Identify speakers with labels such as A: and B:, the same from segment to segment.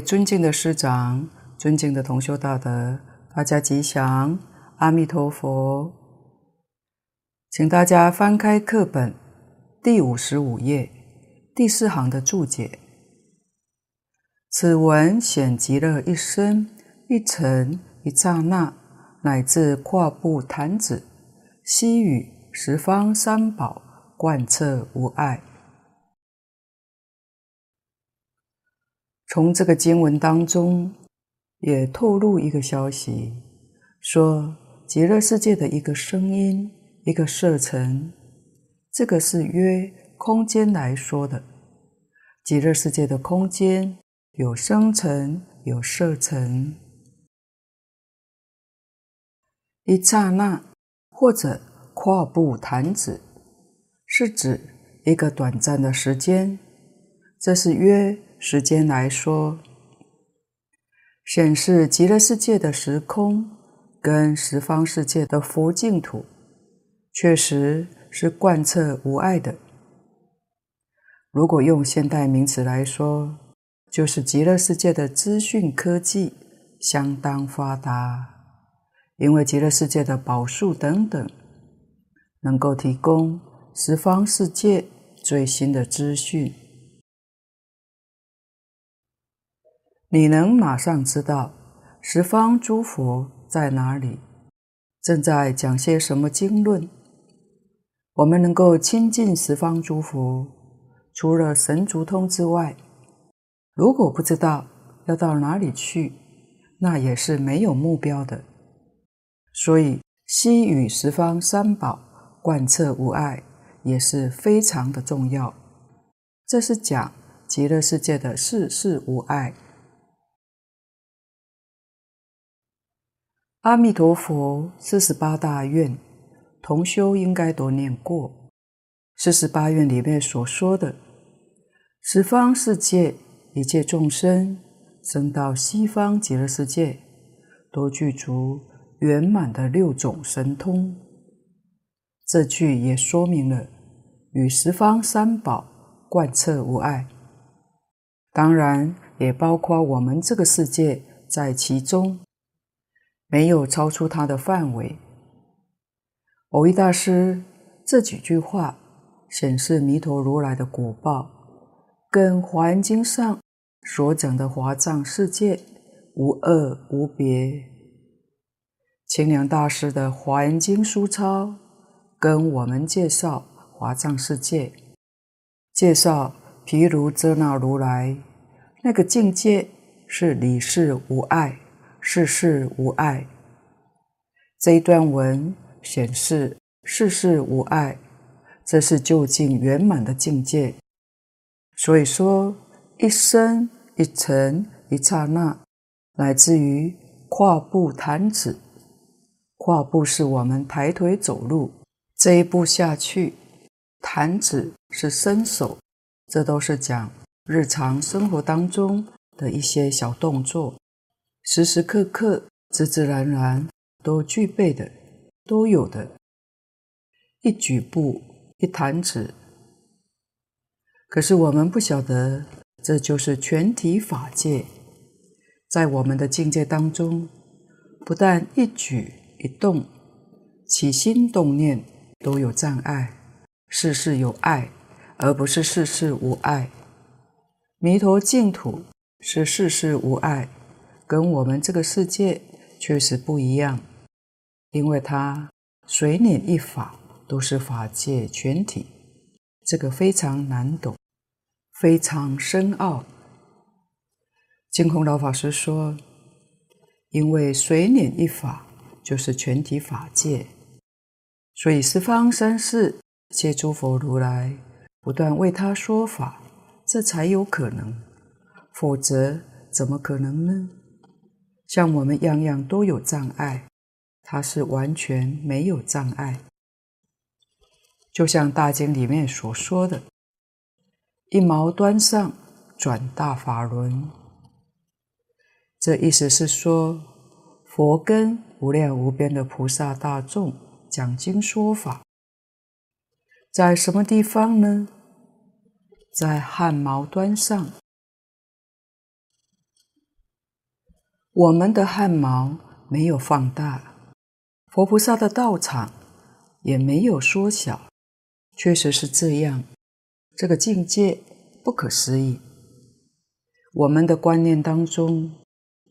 A: 尊敬的师长、尊敬的同修大德，大家吉祥，阿弥陀佛。请大家翻开课本第五十五页第四行的注解。此文显极乐一生、一尘、一刹那，乃至跨步弹指，西语十方三宝贯彻无碍。从这个经文当中，也透露一个消息，说极乐世界的一个声音，一个色尘，这个是约空间来说的。极乐世界的空间有声尘，有色尘。一刹那或者跨步弹指，是指一个短暂的时间，这是约。时间来说，显示极乐世界的时空跟十方世界的佛净土，确实是贯彻无碍的。如果用现代名词来说，就是极乐世界的资讯科技相当发达，因为极乐世界的宝树等等，能够提供十方世界最新的资讯。你能马上知道十方诸佛在哪里，正在讲些什么经论。我们能够亲近十方诸佛，除了神足通之外，如果不知道要到哪里去，那也是没有目标的。所以，悉与十方三宝贯彻无碍，也是非常的重要。这是讲极乐世界的事事无碍。阿弥陀佛，四十八大愿，同修应该都念过。四十八愿里面所说的，十方世界一切众生生到西方极乐世界，都具足圆满的六种神通。这句也说明了与十方三宝贯彻无碍，当然也包括我们这个世界在其中。没有超出他的范围。蕅益大师这几句话显示弥陀如来的果报，跟《华严经》上所讲的华藏世界无二无别。清凉大师的《华严经》书钞跟我们介绍华藏世界，介绍毗卢遮那如来那个境界是理事无碍。事事无碍，这一段文显示事事无碍，这是究竟圆满的境界。所以说，一生一尘一刹那，乃至于跨步弹指，跨步是我们抬腿走路，这一步下去；弹指是伸手，这都是讲日常生活当中的一些小动作。时时刻刻、自自然然都具备的，都有的，一举步、一弹指。可是我们不晓得，这就是全体法界，在我们的境界当中，不但一举一动、起心动念都有障碍，事事有碍，而不是事事无碍。弥陀净土是事事无碍。跟我们这个世界确实不一样，因为它随念一法都是法界全体，这个非常难懂，非常深奥。净空老法师说，因为随念一法就是全体法界，所以十方三世一切诸佛如来不断为他说法，这才有可能，否则怎么可能呢？像我们样样都有障碍，它是完全没有障碍。就像大经里面所说的“一毛端上，转大法轮”，这意思是说，佛跟无量无边的菩萨大众讲经说法，在什么地方呢？在汗毛端上。我们的汗毛没有放大，佛菩萨的道场也没有缩小，确实是这样。这个境界不可思议。我们的观念当中，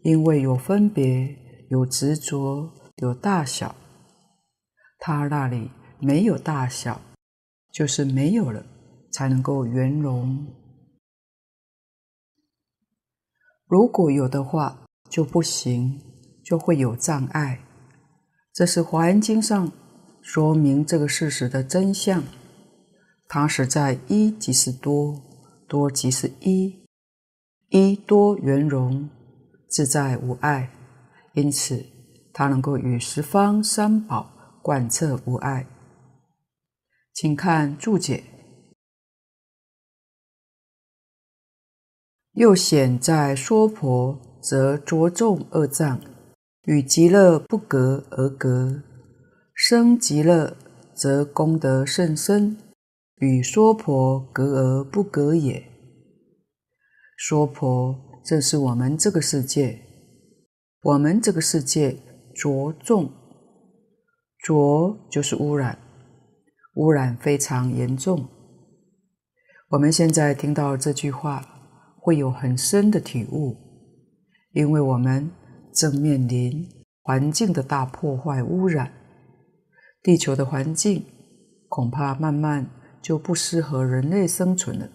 A: 因为有分别、有执着、有大小，他那里没有大小，就是没有了，才能够圆融。如果有的话，就不行，就会有障碍。这是《华严经》上说明这个事实的真相。它实在一即是多，多即是一，一多圆融，自在无碍，因此它能够与十方三宝贯彻无碍。请看注解。又显在娑婆，则着重恶障，与极乐不隔而隔；生极乐，则功德甚深。与娑婆隔而不隔也。娑婆正是我们这个世界，我们这个世界着重，着就是污染，污染非常严重。我们现在听到这句话，会有很深的体悟，因为我们正面临环境的大破坏污染，地球的环境恐怕慢慢。就不适合人类生存了。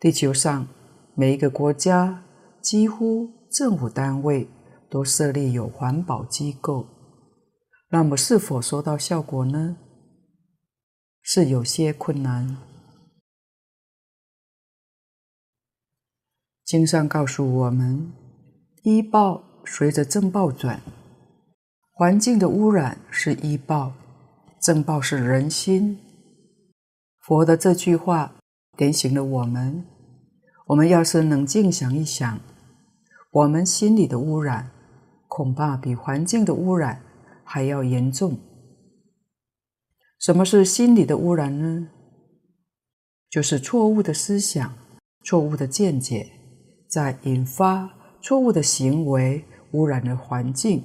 A: 地球上每一个国家，几乎政府单位都设立有环保机构，那么是否收到效果呢？是有些困难。经上告诉我们，医报随着正报转，环境的污染是医报，正报是人心。佛的这句话点醒了我们：我们要是冷静想一想，我们心里的污染恐怕比环境的污染还要严重。什么是心理的污染呢？就是错误的思想、错误的见解，在引发错误的行为，污染了环境。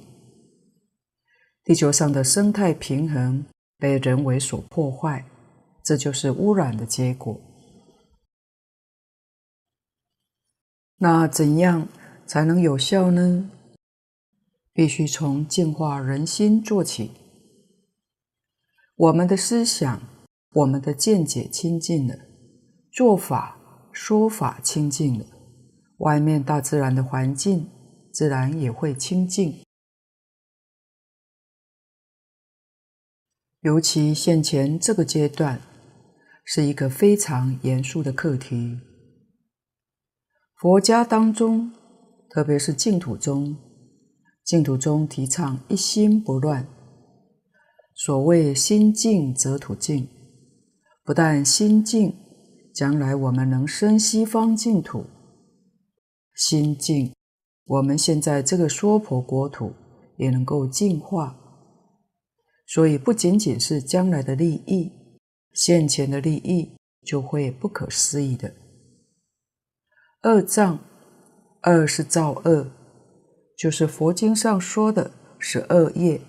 A: 地球上的生态平衡被人为所破坏。这就是污染的结果。那怎样才能有效呢？必须从净化人心做起。我们的思想、我们的见解清净了，做法、说法清净了，外面大自然的环境自然也会清净。尤其现前这个阶段。是一个非常严肃的课题。佛家当中，特别是净土中，净土中提倡一心不乱。所谓心净则土净，不但心净，将来我们能生西方净土；心净，我们现在这个娑婆国土也能够净化。所以，不仅仅是将来的利益。现前的利益就会不可思议的。恶障，恶是造恶，就是佛经上说的是恶业。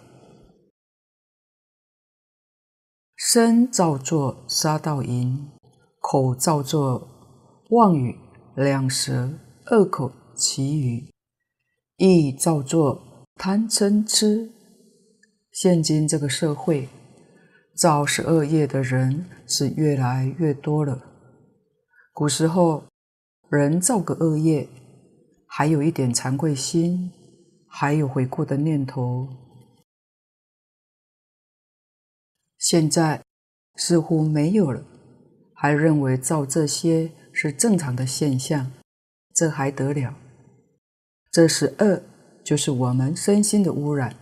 A: 身造作杀盗淫，口造作妄语两舌恶口綺语，意造作贪嗔痴。现今这个社会。造十恶业的人是越来越多了。古时候，人造个恶业，还有一点惭愧心，还有悔过的念头。现在似乎没有了，还认为造这些是正常的现象，这还得了？这是恶，就是我们身心的污染。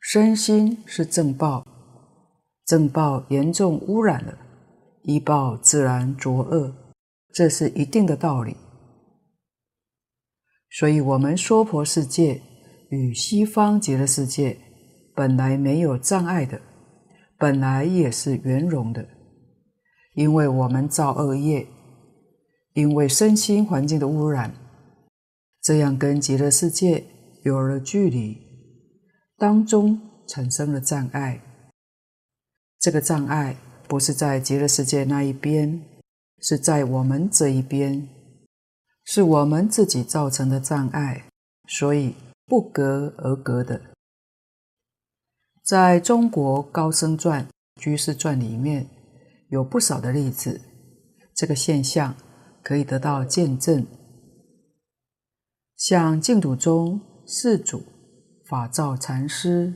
A: 身心是正报。正报严重污染了，依报自然着恶，这是一定的道理。所以，我们娑婆世界与西方极乐世界本来没有障碍的，本来也是圆融的。因为我们造恶业，因为身心环境的污染，这样跟极乐世界有了距离，当中产生了障碍。这个障碍不是在极乐世界那一边，是在我们这一边，是我们自己造成的障碍，所以不隔而隔的。在中国高僧传、居士传里面有不少的例子，这个现象可以得到见证。像净土宗四祖法照禅师，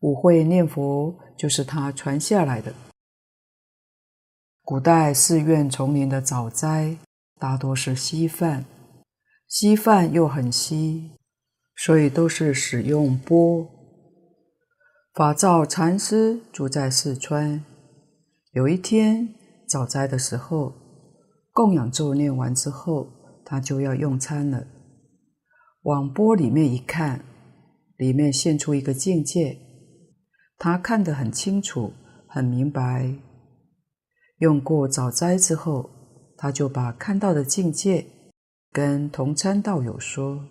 A: 五会念佛就是他传下来的。古代寺院丛林的早斋大多是稀饭，稀饭又很稀，所以都是使用钵。法照禅师住在四川，有一天早斋的时候，供养咒念完之后，他就要用餐了。往钵里面一看，里面现出一个境界，他看得很清楚，很明白。用过早斋之后，他就把看到的境界跟同参道友说。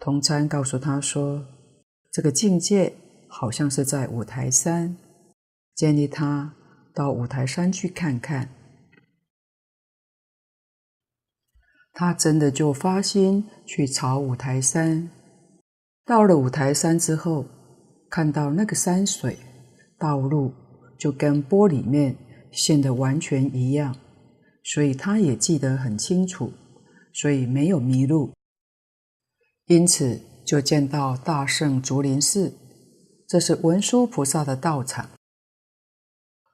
A: 同参告诉他说，这个境界好像是在五台山，建议他到五台山去看看。他真的就发心去朝五台山。到了五台山之后，看到那个山水、道路就跟钵里面现的完全一样，所以他也记得很清楚，所以没有迷路。因此就见到大圣竹林寺，这是文殊菩萨的道场。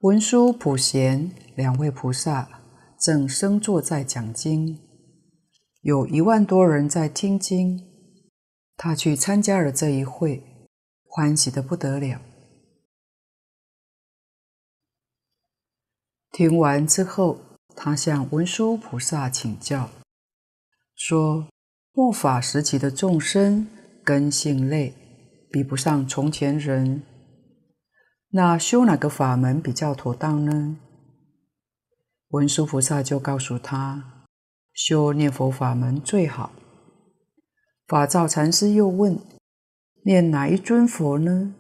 A: 文殊、普贤两位菩萨正升坐在讲经。有一万多人在听经，他去参加了这一会，欢喜得不得了。听完之后，他向文殊菩萨请教，说：“末法时期的众生根性累，比不上从前人，那修哪个法门比较妥当呢？”文殊菩萨就告诉他。修念佛法门最好。法照禅师又问：“念哪一尊佛呢？”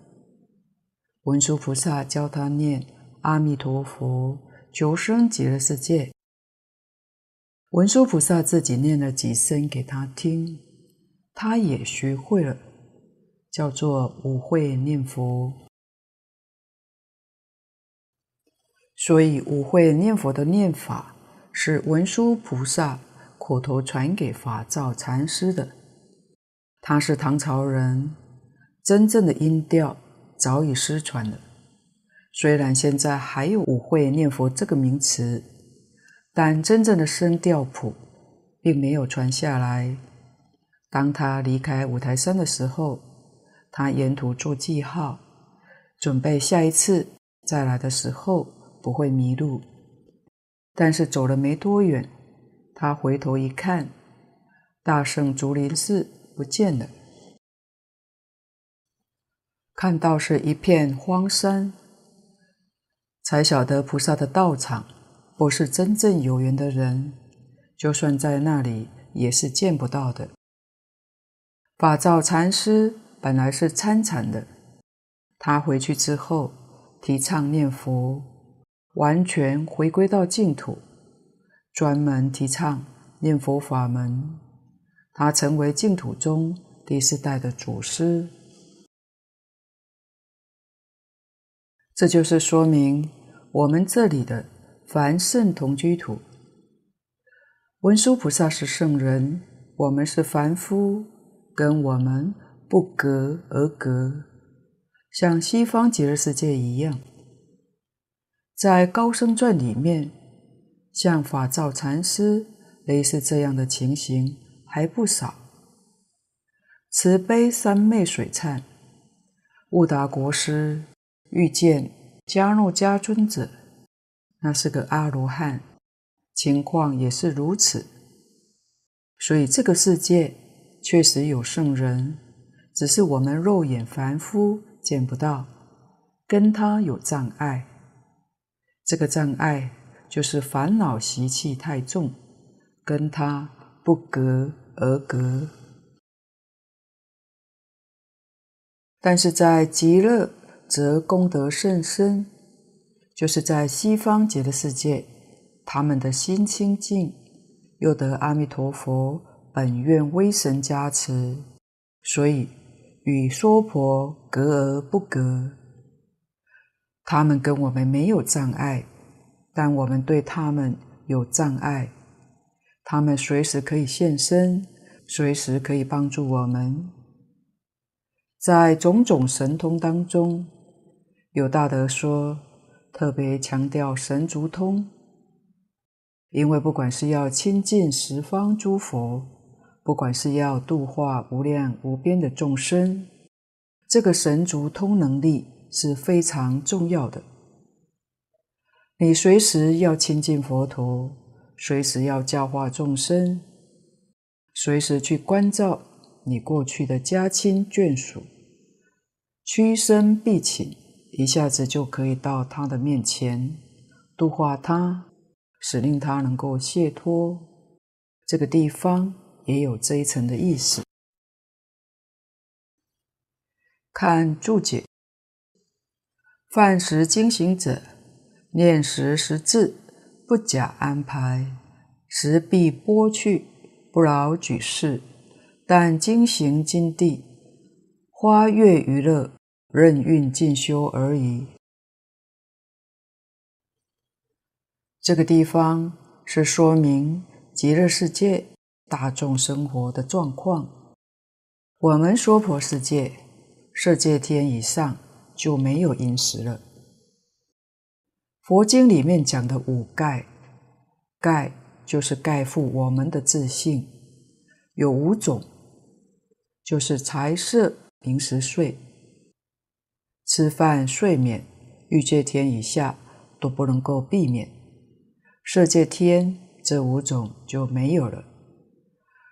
A: 文殊菩萨教他念阿弥陀佛，求生极乐世界。文殊菩萨自己念了几声给他听，他也学会了，叫做五会念佛。所以五会念佛的念法。是文殊菩萨口头传给法照禅师的。他是唐朝人，真正的音调早已失传了。虽然现在还有舞会念佛这个名词，但真正的声调谱并没有传下来。当他离开五台山的时候，他沿途做记号，准备下一次再来的时候不会迷路。但是走了没多远，他回头一看，大圣竹林寺不见了，看到是一片荒山，才晓得菩萨的道场不是真正有缘的人，就算在那里也是见不到的。法照禅师本来是参禅的，他回去之后提倡念佛。完全回归到净土，专门提倡念佛法门。他成为净土中第四代的祖师。这就是说明我们这里的凡圣同居土。文殊菩萨是圣人，我们是凡夫，跟我们不隔而隔，像西方极乐世界一样。在高僧传里面，像法照禅师类似这样的情形还不少。慈悲三昧水忏，悟达国师遇见迦诺迦尊者，那是个阿罗汉，情况也是如此。所以这个世界确实有圣人，只是我们肉眼凡夫见不到，跟他有障碍。这个障碍就是烦恼习气太重，跟他不隔而隔。但是在极乐，则功德甚深，就是在西方极乐世界，他们的心清净，又得阿弥陀佛本愿威神加持，所以与娑婆隔而不隔。他们跟我们没有障碍，但我们对他们有障碍。他们随时可以现身，随时可以帮助我们。在种种神通当中，有大德说，特别强调神足通，因为不管是要亲近十方诸佛，不管是要度化无量无边的众生，这个神足通能力是非常重要的。你随时要亲近佛陀，随时要教化众生，随时去关照你过去的家亲眷属，屈身毕请。一下子就可以到他的面前，度化他，使令他能够解脱。这个地方也有这一层的意思。看注解：饭食经行者，念时识字，不假安排，时必拨去，不劳举事，但经行经地，花月娱乐。任运进修而已。这个地方是说明极乐世界大众生活的状况。我们娑婆世界、色界天以上就没有饮食了。佛经里面讲的五盖，盖就是盖覆我们的自信，有五种，就是财色名食睡。吃饭、睡眠、欲界天以下都不能够避免，色界天这五种就没有了。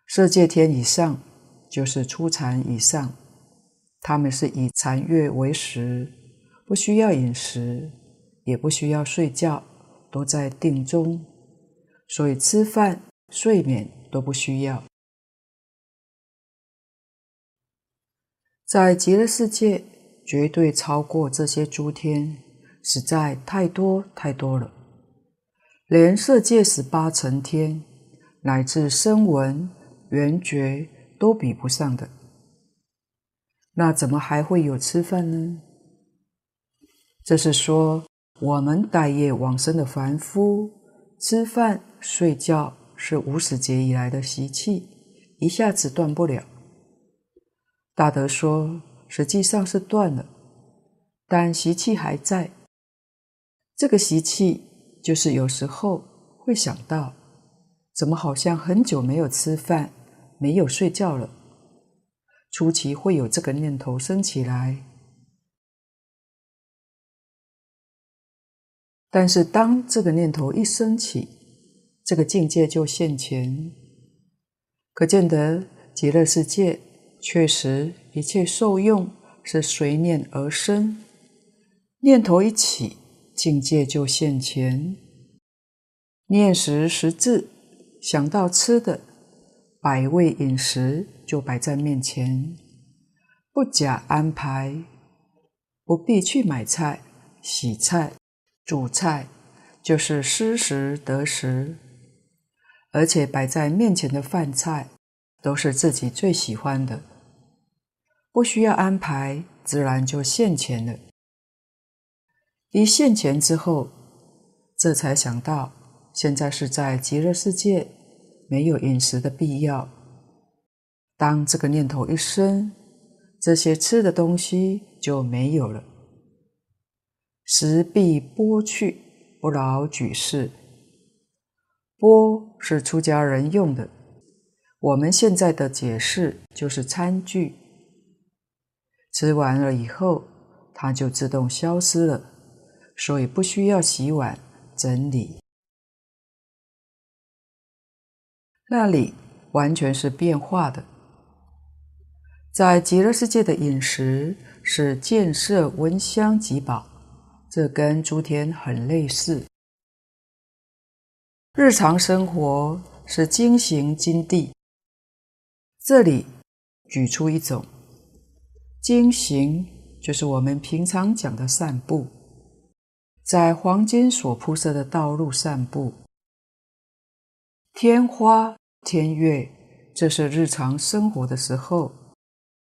A: 色界天以上就是初禅以上，他们是以禅悦为食，不需要饮食，也不需要睡觉，都在定中，所以吃饭、睡眠都不需要。在极乐世界。绝对超过这些诸天，实在太多太多了，连色界十八层天，乃至声闻、缘觉都比不上的。那怎么还会有吃饭呢？这是说，我们待业往生的凡夫，吃饭睡觉是无始劫以来的习气，一下子断不了。大德说。实际上是断了，但习气还在。这个习气就是有时候会想到，怎么好像很久没有吃饭、没有睡觉了。初期会有这个念头升起来，但是当这个念头一升起，这个境界就现前。可见得极乐世界。确实，一切受用是随念而生，念头一起，境界就现前。念时识字，想到吃的，百味饮食就摆在面前，不假安排，不必去买菜、洗菜、煮菜，就是失食得食，而且摆在面前的饭菜都是自己最喜欢的。不需要安排，自然就现钱了。一现钱之后，这才想到，现在是在极乐世界，没有饮食的必要。当这个念头一生，这些吃的东西就没有了。时必拨去，不劳举事。拨是出家人用的，我们现在的解释就是餐具。吃完了以后，它就自动消失了，所以不需要洗碗整理。那里完全是变化的。在极乐世界的饮食是见色闻香即饱，这跟诸天很类似。日常生活是经行经地，这里举出一种经行，就是我们平常讲的散步，在黄金所铺设的道路散步。天花、天月，这是日常生活的时候，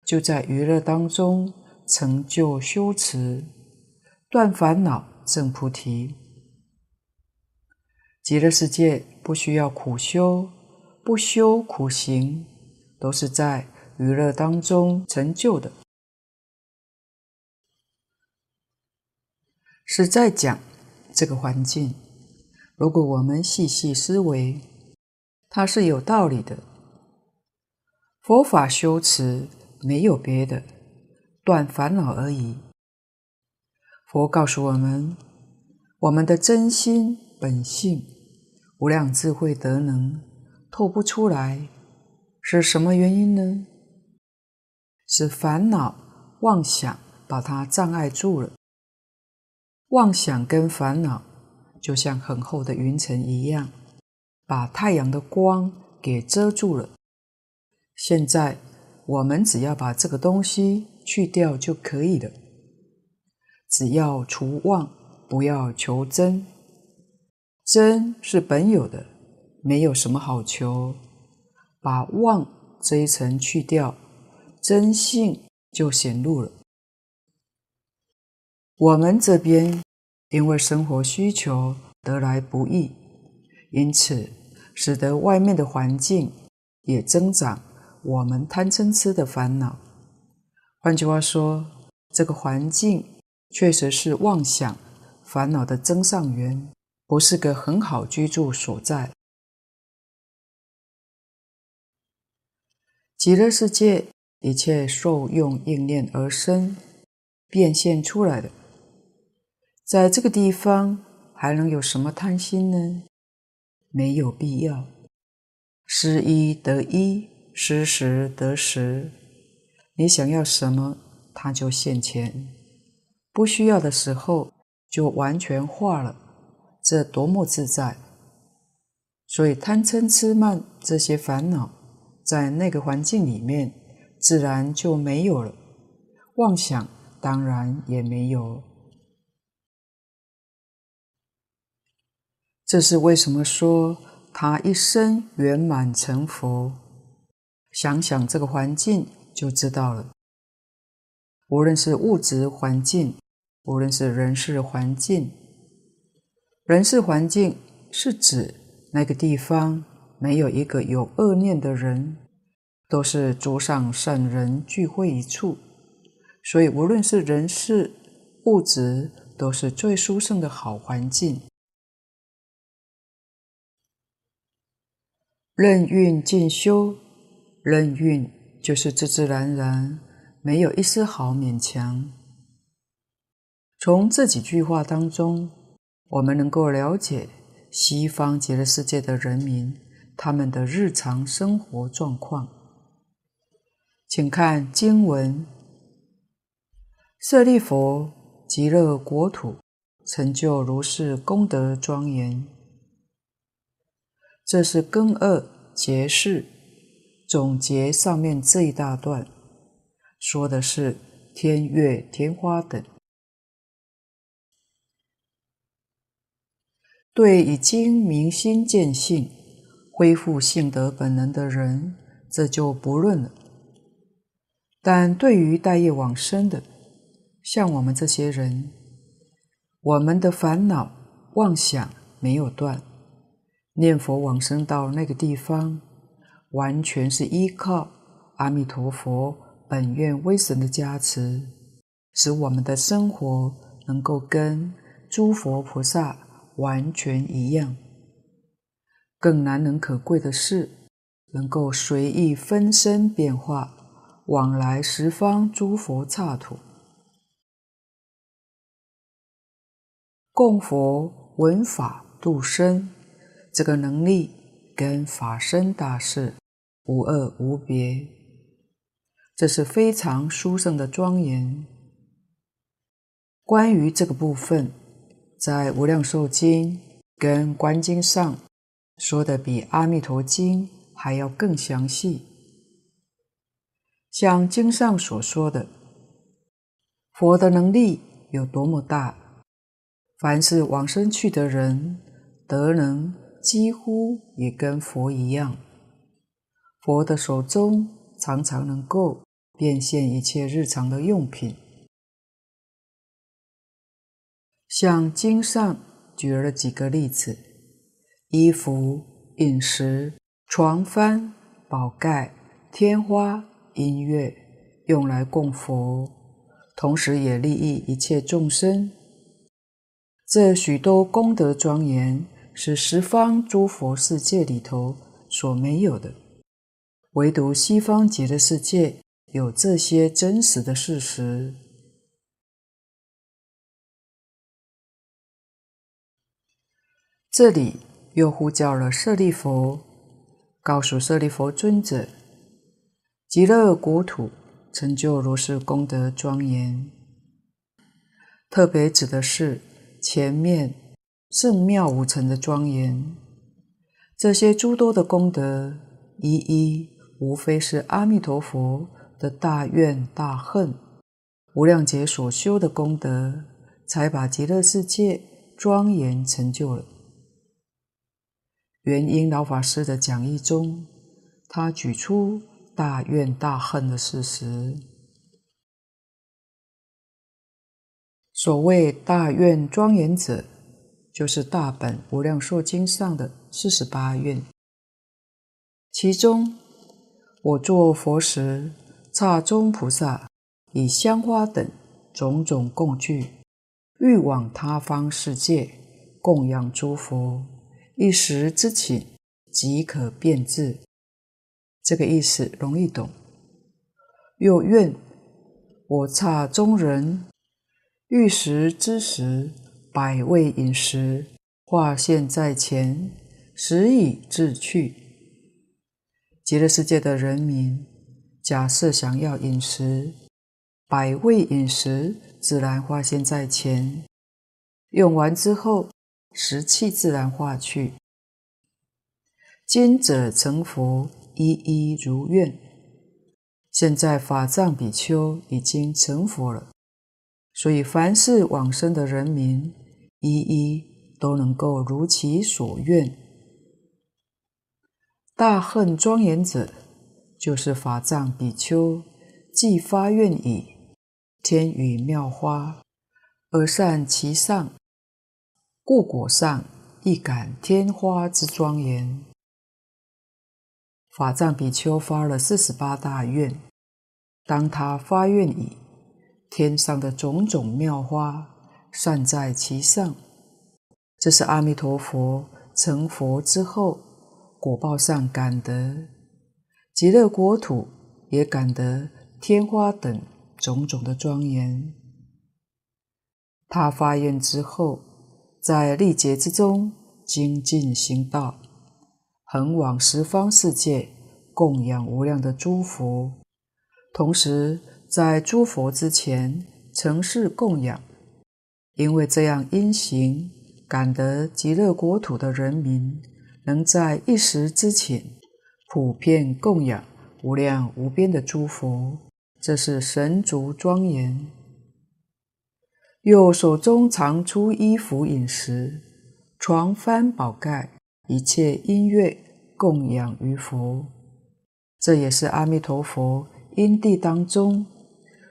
A: 就在娱乐当中成就修持，断烦恼，证菩提。极乐世界不需要苦修，不修苦行，都是在娱乐当中成就的。是在讲这个环境，如果我们细细思维。它是有道理的。佛法修持没有别的，断烦恼而已。佛告诉我们，我们的真心本性、无量智慧德能透不出来，是什么原因呢？是烦恼妄想把它障碍住了。妄想跟烦恼就像很厚的云层一样。把太阳的光给遮住了。现在我们只要把这个东西去掉就可以了。只要除妄，不要求真。真是本有的，没有什么好求。把妄这一层去掉，真性就显露了。我们这边因为生活需求得来不易，因此。使得外面的环境也增长我们贪嗔痴的烦恼。换句话说，这个环境确实是妄想烦恼的增上缘，不是个很好居住所在。极乐世界一切受用应念而生，变现出来的，在这个地方还能有什么贪心呢？没有必要，失一得一，失时得时。你想要什么，它就现前；不需要的时候，就完全化了。这多么自在！所以贪嗔痴慢这些烦恼，在那个环境里面，自然就没有了。妄想当然也没有。这是为什么说他一生圆满成佛？想想这个环境就知道了。无论是物质环境，无论是人事环境，人事环境是指那个地方没有一个有恶念的人，都是诸上善人聚会一处，所以无论是人事物质，都是最殊胜的好环境。任运进修，任运就是自自然然，没有一丝毫勉强。从这几句话当中，我们能够了解西方极乐世界的人民他们的日常生活状况。请看经文：舍利弗，极乐国土成就如是功德庄严。这是根二结释总结上面这一大段，说的是天月天花等。对已经明心见性、恢复性德本能的人，这就不论了。但对于待业往生的，像我们这些人，我们的烦恼妄想没有断。念佛往生到那个地方，完全是依靠阿弥陀佛本愿威神的加持，使我们的生活能够跟诸佛菩萨完全一样。更难能可贵的是，能够随意分身变化，往来十方诸佛刹土，供佛闻法度生。这个能力跟法身大士无二无别，这是非常殊胜的庄严。关于这个部分，在《无量寿经》跟《观经》上说的比《阿弥陀经》还要更详细。像经上所说的，佛的能力有多么大，凡是往生去的人，德能几乎也跟佛一样。佛的手中常常能够变现一切日常的用品，像经上举了几个例子：衣服、饮食、床幡、宝盖、天花、音乐，用来供佛，同时也利益一切众生。这许多功德庄严，是十方诸佛世界里头所没有的。唯独西方极乐世界有这些真实的事实。这里又呼叫了舍利弗，告诉舍利弗尊者，极乐国土成就如是功德庄严，特别指的是前面圣妙五尘的庄严，这些诸多的功德一一。无非是阿弥陀佛的大愿大恨，无量劫所修的功德，才把极乐世界庄严成就了。圆瑛老法师的讲义中，他举出大愿大恨的事实。所谓大愿庄严者，就是大本无量寿经上的四十八愿，其中。我作佛时，刹中菩萨以香花等种种供具，欲往他方世界供养诸佛，一时之请即可遍至。这个意思容易懂。又愿我刹中人欲食之时，百味饮食化现在前，时已至去。极乐世界的人民，假设想要饮食，百味饮食自然化现在前，用完之后，食气自然化去。今者成佛，一一如愿。现在法藏比丘已经成佛了，所以凡是往生的人民，一一都能够如其所愿。大恨庄严者，就是法藏比丘，既发愿以，天雨妙花，而善其上，故果上亦感天花之庄严。法藏比丘发了四十八大愿，当他发愿以，天上的种种妙花散在其上，这是阿弥陀佛成佛之后。果报上感得极乐国土，也感得天花等种种的庄严。他发愿之后，在历劫之中精进行道，恒往十方世界供养无量的诸佛，同时在诸佛之前承事供养，因为这样因行感得极乐国土的人民。能在一时之前普遍供养无量无边的诸佛，这是神足庄严。又手中常出衣服、饮食、床幡、宝盖，一切音乐供养于佛，这也是阿弥陀佛因地当中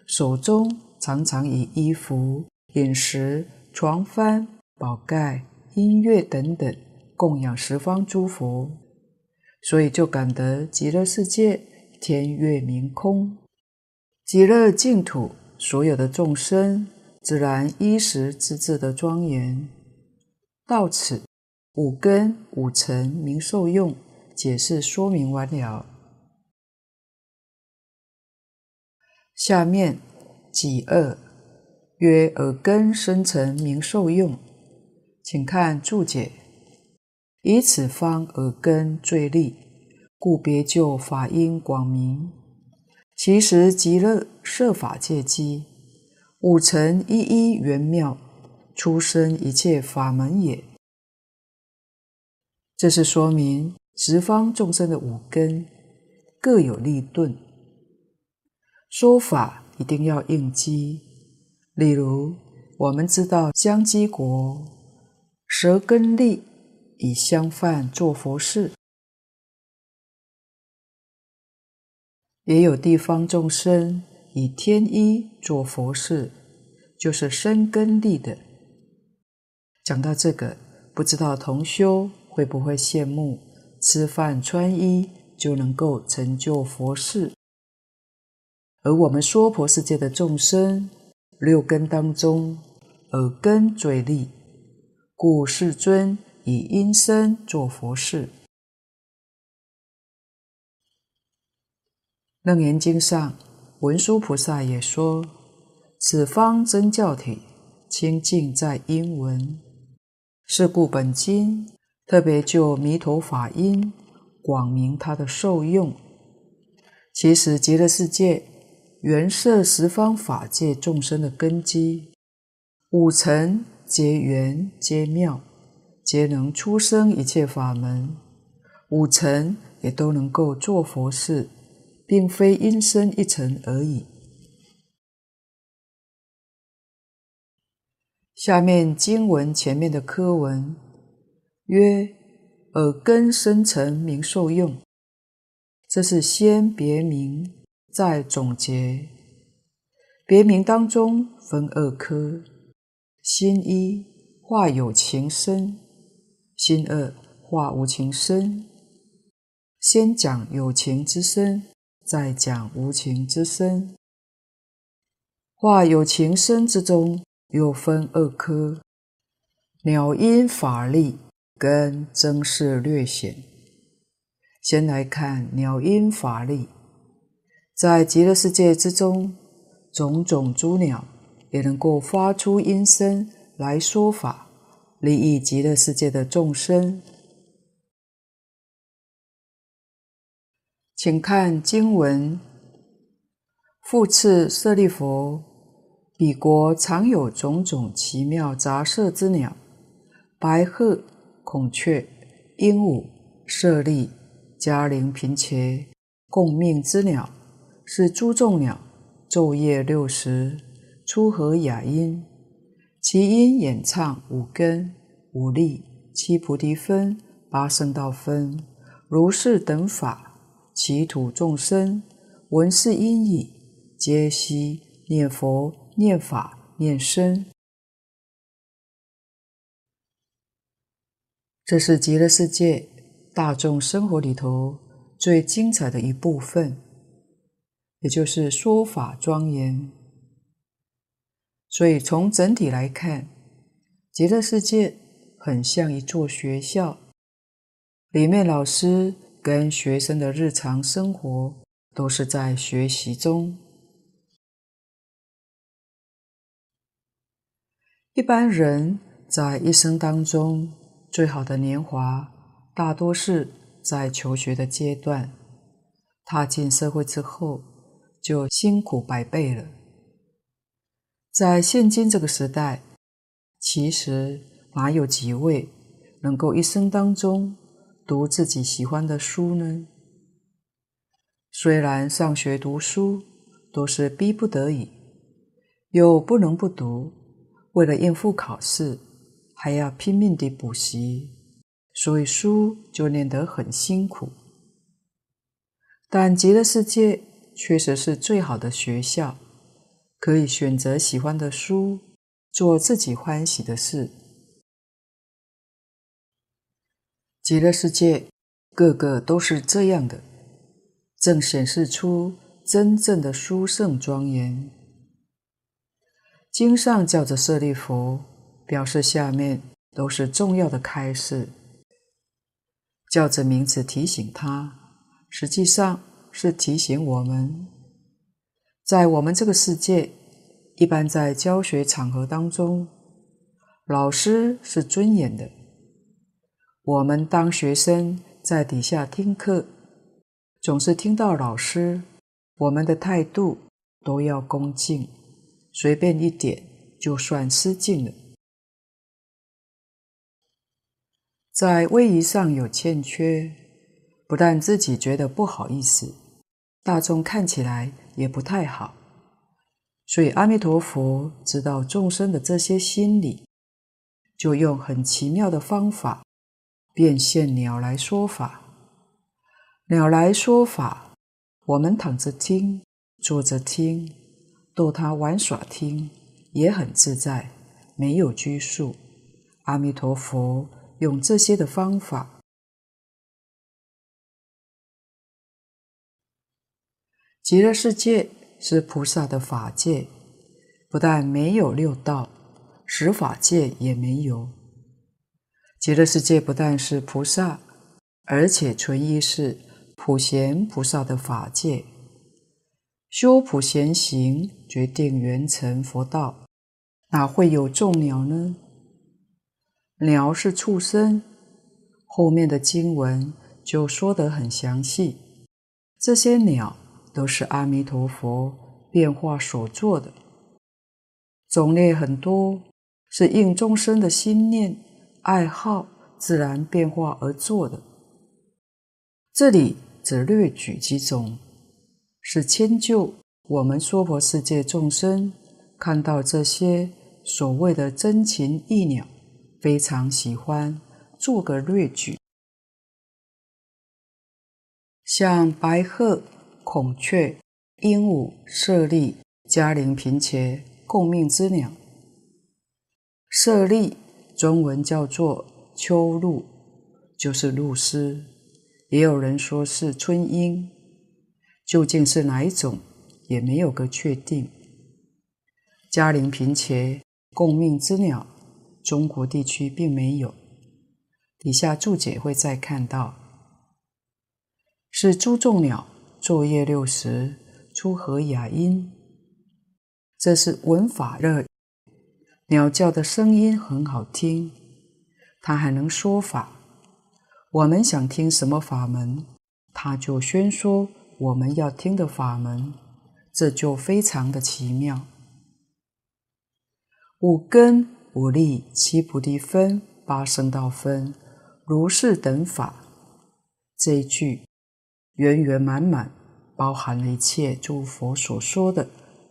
A: 手中常常以衣服、饮食、床幡、宝盖、音乐等等。供养十方诸佛，所以就感得极乐世界天月明空，极乐净土所有的众生，自然衣食之至的庄严。到此，五根五尘明受用解释说明完了。下面己二曰耳根声尘名受用，请看注解。以此方耳根最利，故别就法音广明。其实极乐设法界机，五尘一一圆妙，出生一切法门也。这是说明十方众生的五根各有利钝，说法一定要应机。例如，我们知道姜基国舌根利以香饭做佛事，也有地方众生以天衣做佛事，就是生根立的。讲到这个，不知道同修会不会羡慕吃饭穿衣就能够成就佛事？而我们娑婆世界的众生，六根当中，耳根最利，故世尊以音声做佛事。楞严经上，文殊菩萨也说：“此方真教体，清净在音闻。”是故本经特别就弥陀法音广明它的受用。其实极乐世界原设十方法界众生的根基。五尘皆缘皆妙，皆能出生一切法门。五尘也都能够做佛事，并非音声一尘而已。下面经文前面的科文曰：“耳根生成名受用。”这是先别名，再总结。别名当中分二科。心一话有情身，心二化无情身。先讲有情之身，再讲无情之身。话有情身之中又分二科：鸟音法力跟增势略显。先来看鸟音法力，在极乐世界之中，种种诸鸟。也能够发出音声来说法，利益极乐世界的众生。请看经文：复次舍利弗，彼国常有种种奇妙杂色之鸟，白鹤、孔雀、鹦鹉、舍利、迦陵频伽，共命之鸟，是诸众鸟昼夜六时。出和雅音，其音演唱五根、五力、七菩提分、八圣道分，如是等法，其土众生闻是音已，皆悉念佛、念法、念僧。这是极乐世界大众生活里头最精彩的一部分，也就是说法庄严。所以，从整体来看，极乐世界很像一座学校，里面老师跟学生的日常生活都是在学习中。一般人在一生当中，最好的年华，大多是在求学的阶段，踏进社会之后，就辛苦百倍了。在现今这个时代，其实哪有几位能够一生当中读自己喜欢的书呢？虽然上学读书都是逼不得已，又不能不读，为了应付考试，还要拼命地补习，所以书就念得很辛苦。但极乐世界确实是最好的学校。可以选择喜欢的书，做自己欢喜的事。极乐世界个个都是这样的，正显示出真正的殊胜庄严。经上叫着舍利弗，表示下面都是重要的开示，叫着名字提醒他，实际上是提醒我们。在我们这个世界，一般在教学场合当中，老师是尊严的。我们当学生在底下听课，总是听到老师，我们的态度都要恭敬，随便一点就算失敬了。在礼仪上有欠缺，不但自己觉得不好意思，大众看起来。也不太好。所以阿弥陀佛知道众生的这些心理，就用很奇妙的方法变现鸟来说法。鸟来说法，我们躺着听，坐着听，逗它玩耍听，也很自在，没有拘束。阿弥陀佛用这些的方法，极乐世界。是菩萨的法界，不但没有六道，十法界也没有。极乐世界不但是菩萨，而且纯一是普贤菩萨的法界。修普贤行，决定圆成佛道，哪会有众鸟呢？鸟是畜生，后面的经文就说得很详细，这些鸟。都是阿弥陀佛变化所做的，种类很多，是应众生的心念、爱好自然变化而做的。这里只略举几种，是迁就我们娑婆世界众生看到这些所谓的真情异鸟，非常喜欢，做个略举，像白鹤。孔雀、鹦鹉、舍利、嘉陵频伽，共命之鸟。舍利中文叫做秋鹭，就是鹭鸶，也有人说是春鹰，究竟是哪一种，也没有个确定。嘉陵频伽，共命之鸟，中国地区并没有。底下注解会再看到，是诸众鸟。昼夜六时，出和雅音，这是闻法乐。鸟叫的声音很好听，它还能说法。我们想听什么法门，它就宣说我们要听的法门，这就非常的奇妙。五根、五力、七菩提分、八圣道分，如是等法，这一句圆圆满满。包含了一切诸佛所说的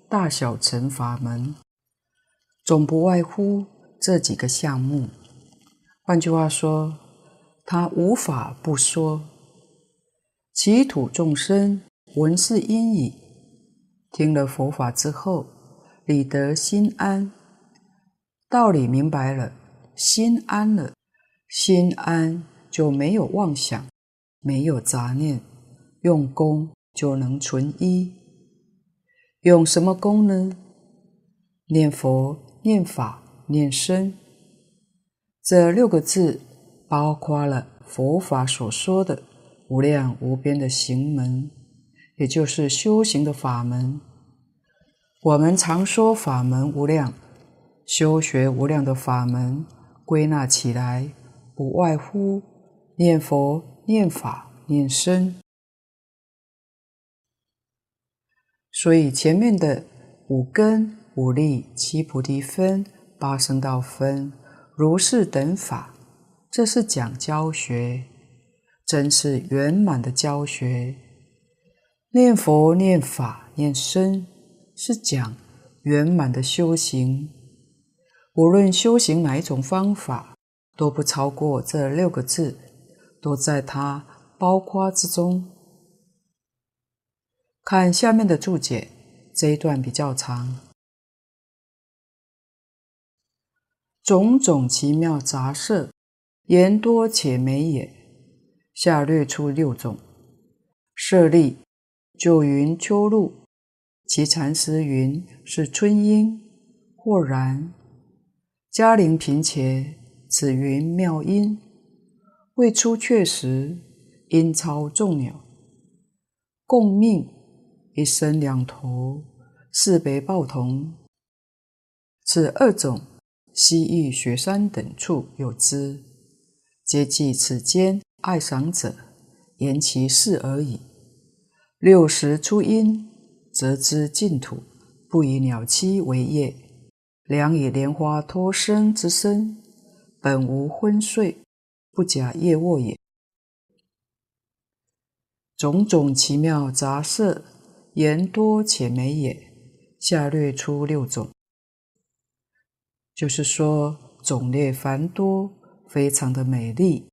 A: 大小乘法门，总不外乎这几个项目。换句话说，他无法不说。其土众生闻是因已，听了佛法之后，理得心安，道理明白了，心安了，心安就没有妄想，没有杂念，用功。就能存一，用什么功呢？念佛、念法、念身，这六个字包括了佛法所说的无量无边的行门，也就是修行的法门。我们常说法门无量，修学无量的法门，归纳起来不外乎念佛、念法、念身。所以前面的五根、五力、七菩提分、八圣道分、如是等法，这是讲教学，真是圆满的教学。念佛、念法、念僧，是讲圆满的修行。无论修行哪一种方法，都不超过这六个字，都在它包括之中。看下面的注解，这一段比较长。种种奇妙杂色，言多且美也。下略出六种。舍利九云秋露，其禅师云是春莺，或然。嘉陵频且，此云妙音，未出确实，音超众鸟，共命。一身两头，四北报童。此二种，西域雪山等处有之，皆记此间爱赏者，言其事而已。六时出音，则知净土，不以鸟栖为业，良以莲花托生之身，本无昏睡，不假夜卧也。种种奇妙杂色。言多且美也。下略出六种，就是说种类繁多，非常的美丽。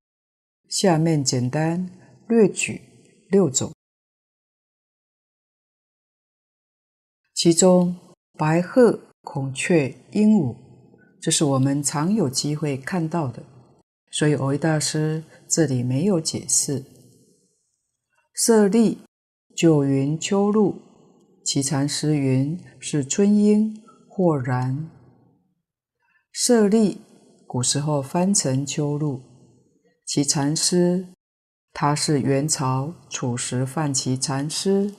A: 下面简单略举六种，其中白鹤、孔雀、鹦鹉，这是我们常有机会看到的，所以蕅益大师这里没有解释。舍利九云秋露，其禅师云是春鹰，或然。舍利古时候翻成秋露，其禅师他是元朝楚时范其禅师，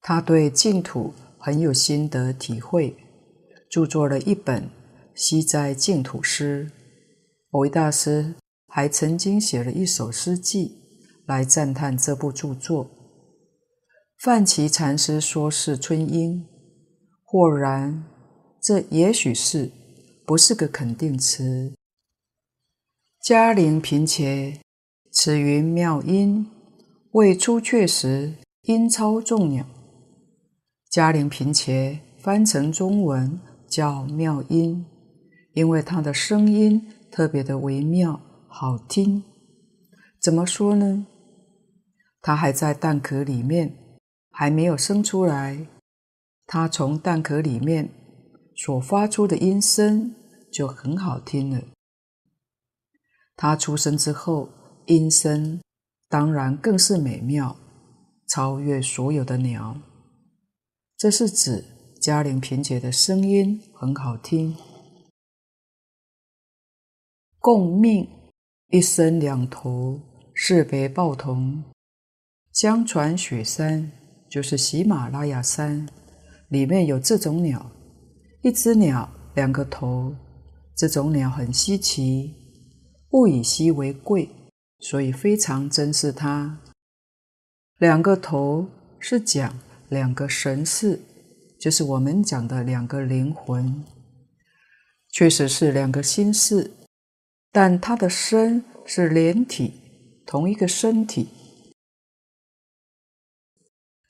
A: 他对净土很有心得体会，著作了一本《西斋净土诗》。某位大师还曾经写了一首诗偈来赞叹这部著作。范祺禅师说是春鹰，或然，这也许是，不是个肯定词。嘉陵频且，此云妙音，未出阙时，音超众鸟。嘉陵频且翻成中文叫妙音，因为它的声音特别的微妙好听。怎么说呢？它还在蛋壳里面。还没有生出来，它从蛋壳里面所发出的音声就很好听了。它出生之后，音声当然更是美妙，超越所有的鸟。这是指嘉玲萍姐的声音很好听。共命一生两头，是别报同，相传雪山。就是喜马拉雅山里面有这种鸟，一只鸟两个头，这种鸟很稀奇，物以稀为贵，所以非常珍视它。两个头是讲两个神识，就是我们讲的两个灵魂，确实是两个心识，但它的身是连体，同一个身体。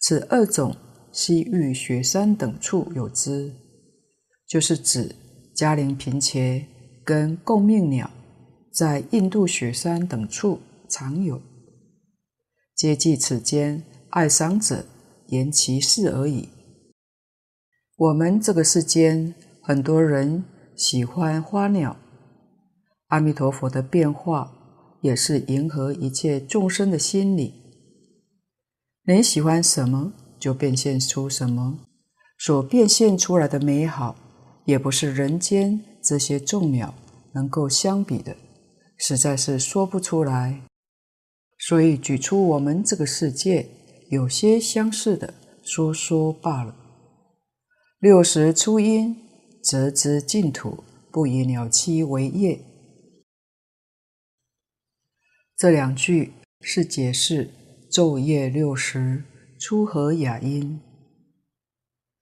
A: 此二种，西域雪山等处有之，就是指嘉陵频伽跟共命鸟，在印度雪山等处常有。皆记此间爱赏者言其事而已。我们这个世间很多人喜欢花鸟，阿弥陀佛的变化也是迎合一切众生的心理。你喜欢什么，就变现出什么。所变现出来的美好，也不是人间这些众鸟能够相比的，实在是说不出来。所以举出我们这个世界有些相似的，说说罢了。六十初音，则知净土不以鸟栖为业。这两句是解释。昼夜六时，出和雅音，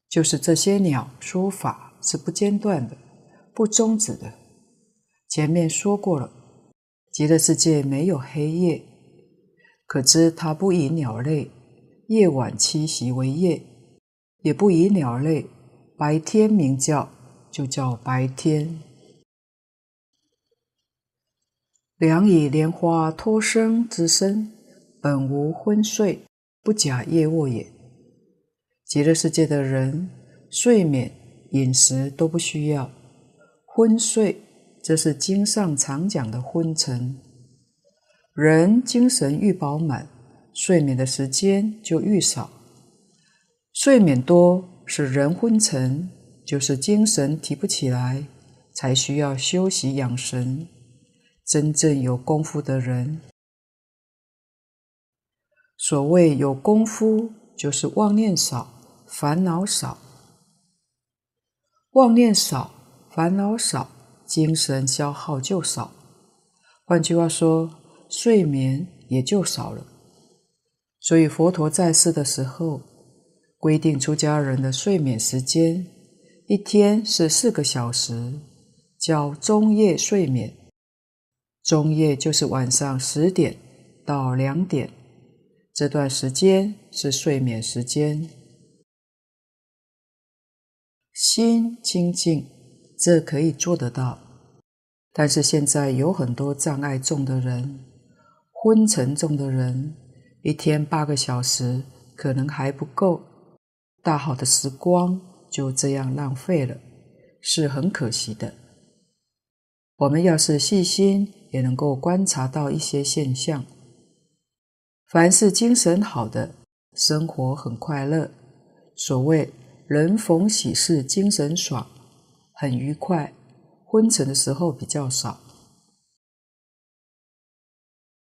A: 就是这些鸟说法是不间断的，不终止的。前面说过了，极乐世界没有黑夜，可知它不以鸟类夜晚栖息为业，也不以鸟类白天鸣叫就叫白天。良以莲花托生之身。本无昏睡，不假夜卧也。极乐世界的人，睡眠、饮食都不需要。昏睡，这是经上常讲的昏沉。人精神愈饱满，睡眠的时间就愈少。睡眠多使人昏沉，就是精神提不起来，才需要休息养神。真正有功夫的人。所谓有功夫，就是妄念少，烦恼少。妄念少，烦恼少，精神消耗就少。换句话说，睡眠也就少了。所以佛陀在世的时候，规定出家人的睡眠时间，一天是四个小时，叫中夜睡眠。中夜就是晚上十点到两点。这段时间是睡眠时间，心清净，这可以做得到。但是现在有很多障碍重的人，昏沉重的人，一天八个小时可能还不够，大好的时光就这样浪费了，是很可惜的。我们要是细心，也能够观察到一些现象。凡是精神好的，生活很快乐。所谓人逢喜事精神爽，很愉快。昏沉的时候比较少。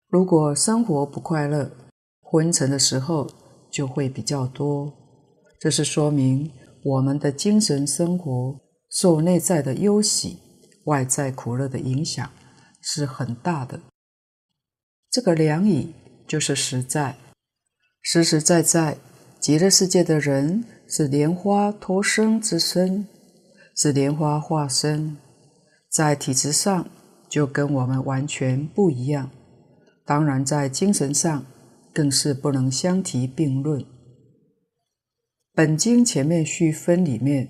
A: 如果生活不快乐，昏沉的时候就会比较多。这是说明我们的精神生活受内在的忧喜、外在苦乐的影响是很大的。这个良医。就是实在，实实在在，极乐世界的人是莲花托生之身，是莲花化身，在体质上就跟我们完全不一样。当然，在精神上更是不能相提并论。本经前面序分里面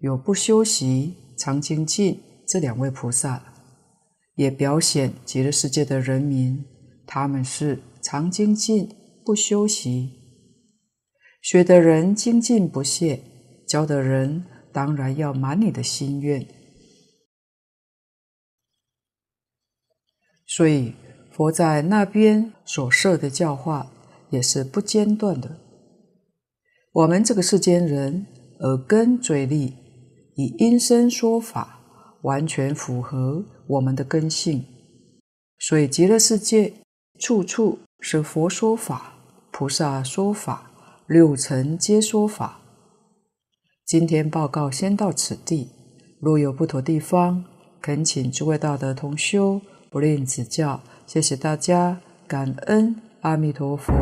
A: 有不修习常精进这两位菩萨，也表显极乐世界的人民，他们是。常精进不修习，学的人精进不懈，教的人当然要满你的心愿。所以佛在那边所设的教化也是不间断的。我们这个世间人耳根嘴利，以音声说法，完全符合我们的根性。所以极乐世界处处。是佛说法，菩萨说法，六尘皆说法。今天报告先到此地，若有不妥地方，恳请诸位道德同修不吝指教。谢谢大家，感恩阿弥陀佛。